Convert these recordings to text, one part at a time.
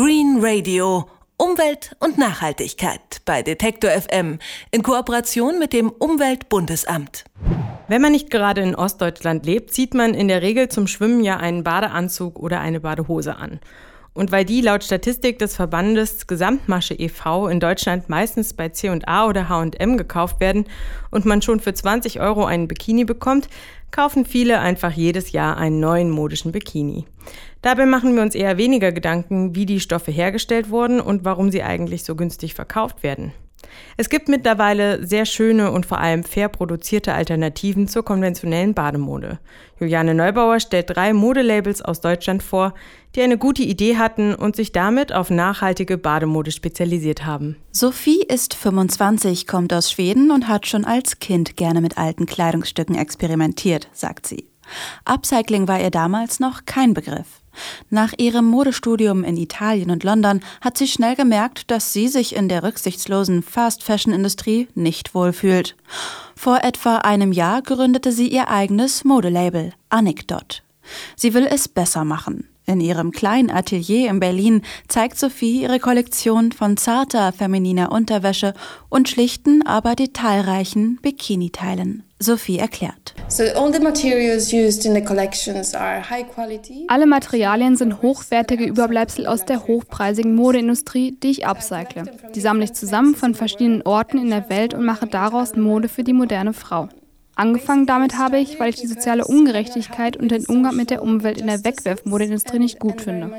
Green Radio. Umwelt und Nachhaltigkeit bei Detektor FM in Kooperation mit dem Umweltbundesamt. Wenn man nicht gerade in Ostdeutschland lebt, zieht man in der Regel zum Schwimmen ja einen Badeanzug oder eine Badehose an. Und weil die laut Statistik des Verbandes Gesamtmasche e.V. in Deutschland meistens bei C&A oder H&M gekauft werden und man schon für 20 Euro einen Bikini bekommt, kaufen viele einfach jedes Jahr einen neuen modischen Bikini. Dabei machen wir uns eher weniger Gedanken, wie die Stoffe hergestellt wurden und warum sie eigentlich so günstig verkauft werden. Es gibt mittlerweile sehr schöne und vor allem fair produzierte Alternativen zur konventionellen Bademode. Juliane Neubauer stellt drei Modelabels aus Deutschland vor, die eine gute Idee hatten und sich damit auf nachhaltige Bademode spezialisiert haben. Sophie ist 25, kommt aus Schweden und hat schon als Kind gerne mit alten Kleidungsstücken experimentiert, sagt sie. Upcycling war ihr damals noch kein Begriff. Nach ihrem Modestudium in Italien und London hat sie schnell gemerkt, dass sie sich in der rücksichtslosen Fast-Fashion-Industrie nicht wohlfühlt. Vor etwa einem Jahr gründete sie ihr eigenes Modelabel, Anecdot. Sie will es besser machen. In ihrem kleinen Atelier in Berlin zeigt Sophie ihre Kollektion von zarter femininer Unterwäsche und schlichten, aber detailreichen Bikini-Teilen. Sophie erklärt. Alle Materialien sind hochwertige Überbleibsel aus der hochpreisigen Modeindustrie, die ich upcycle. Die sammle ich zusammen von verschiedenen Orten in der Welt und mache daraus Mode für die moderne Frau. Angefangen damit habe ich, weil ich die soziale Ungerechtigkeit und den Umgang mit der Umwelt in der Wegwerfmodeindustrie nicht gut finde.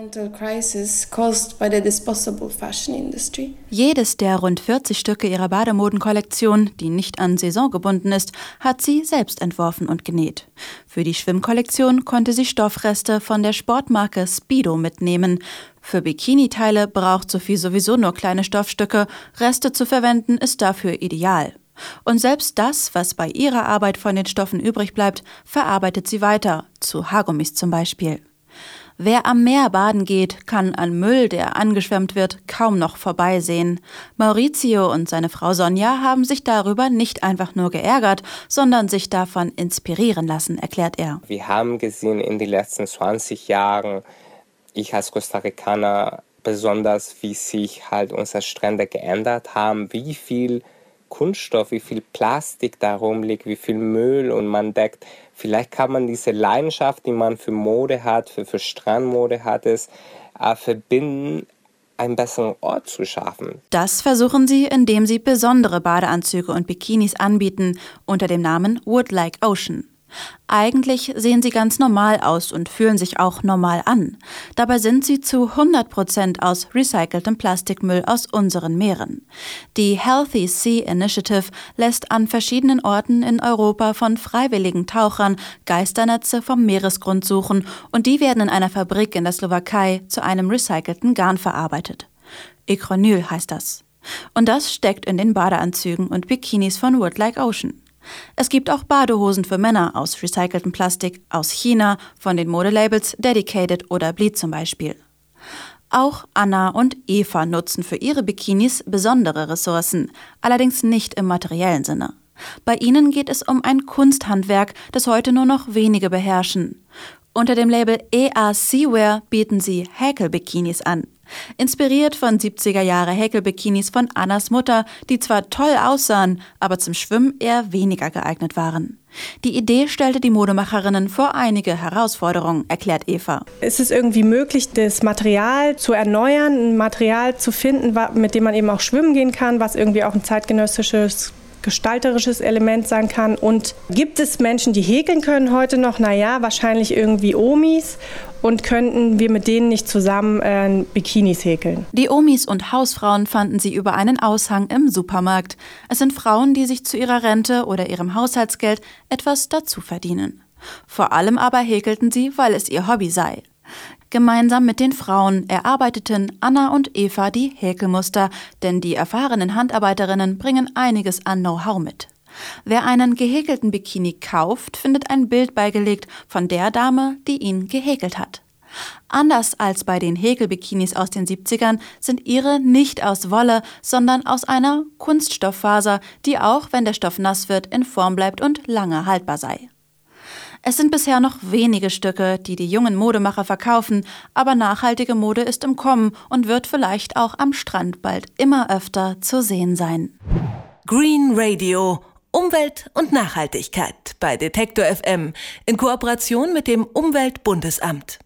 Jedes der rund 40 Stücke ihrer Bademodenkollektion, die nicht an Saison gebunden ist, hat sie selbst entworfen und genäht. Für die Schwimmkollektion konnte sie Stoffreste von der Sportmarke Speedo mitnehmen. Für Bikini-Teile braucht Sophie sowieso nur kleine Stoffstücke. Reste zu verwenden ist dafür ideal. Und selbst das, was bei ihrer Arbeit von den Stoffen übrig bleibt, verarbeitet sie weiter, zu Haargummis zum Beispiel. Wer am Meer baden geht, kann an Müll, der angeschwemmt wird, kaum noch vorbeisehen. Maurizio und seine Frau Sonja haben sich darüber nicht einfach nur geärgert, sondern sich davon inspirieren lassen, erklärt er. Wir haben gesehen in den letzten 20 Jahren, ich als Costa Ricaner besonders, wie sich halt unsere Strände geändert haben, wie viel Kunststoff, wie viel Plastik da rumliegt, wie viel Müll und man deckt, vielleicht kann man diese Leidenschaft, die man für Mode hat, für, für Strandmode hat, es äh, verbinden, einen besseren Ort zu schaffen. Das versuchen sie, indem sie besondere Badeanzüge und Bikinis anbieten unter dem Namen Wood Like Ocean. Eigentlich sehen sie ganz normal aus und fühlen sich auch normal an. Dabei sind sie zu 100 Prozent aus recyceltem Plastikmüll aus unseren Meeren. Die Healthy Sea Initiative lässt an verschiedenen Orten in Europa von freiwilligen Tauchern Geisternetze vom Meeresgrund suchen und die werden in einer Fabrik in der Slowakei zu einem recycelten Garn verarbeitet. Ecronyl heißt das. Und das steckt in den Badeanzügen und Bikinis von Wood Like Ocean. Es gibt auch Badehosen für Männer aus recyceltem Plastik aus China von den Modelabels Dedicated oder Bleed zum Beispiel. Auch Anna und Eva nutzen für ihre Bikinis besondere Ressourcen, allerdings nicht im materiellen Sinne. Bei ihnen geht es um ein Kunsthandwerk, das heute nur noch wenige beherrschen. Unter dem Label EA Seawear bieten sie Häkel-Bikinis an. Inspiriert von 70er Jahre Häkelbikinis von Annas Mutter, die zwar toll aussahen, aber zum Schwimmen eher weniger geeignet waren. Die Idee stellte die Modemacherinnen vor einige Herausforderungen, erklärt Eva. Ist es irgendwie möglich, das Material zu erneuern, ein Material zu finden, mit dem man eben auch schwimmen gehen kann, was irgendwie auch ein zeitgenössisches gestalterisches Element sein kann. Und gibt es Menschen, die häkeln können heute noch? Naja, wahrscheinlich irgendwie Omis. Und könnten wir mit denen nicht zusammen äh, Bikinis häkeln? Die Omis und Hausfrauen fanden sie über einen Aushang im Supermarkt. Es sind Frauen, die sich zu ihrer Rente oder ihrem Haushaltsgeld etwas dazu verdienen. Vor allem aber häkelten sie, weil es ihr Hobby sei. Gemeinsam mit den Frauen erarbeiteten Anna und Eva die Häkelmuster, denn die erfahrenen Handarbeiterinnen bringen einiges an Know-how mit. Wer einen gehäkelten Bikini kauft, findet ein Bild beigelegt von der Dame, die ihn gehäkelt hat. Anders als bei den Häkelbikinis aus den 70ern sind ihre nicht aus Wolle, sondern aus einer Kunststofffaser, die auch, wenn der Stoff nass wird, in Form bleibt und lange haltbar sei. Es sind bisher noch wenige Stücke, die die jungen Modemacher verkaufen, aber nachhaltige Mode ist im Kommen und wird vielleicht auch am Strand bald immer öfter zu sehen sein. Green Radio Umwelt und Nachhaltigkeit bei Detektor FM in Kooperation mit dem Umweltbundesamt.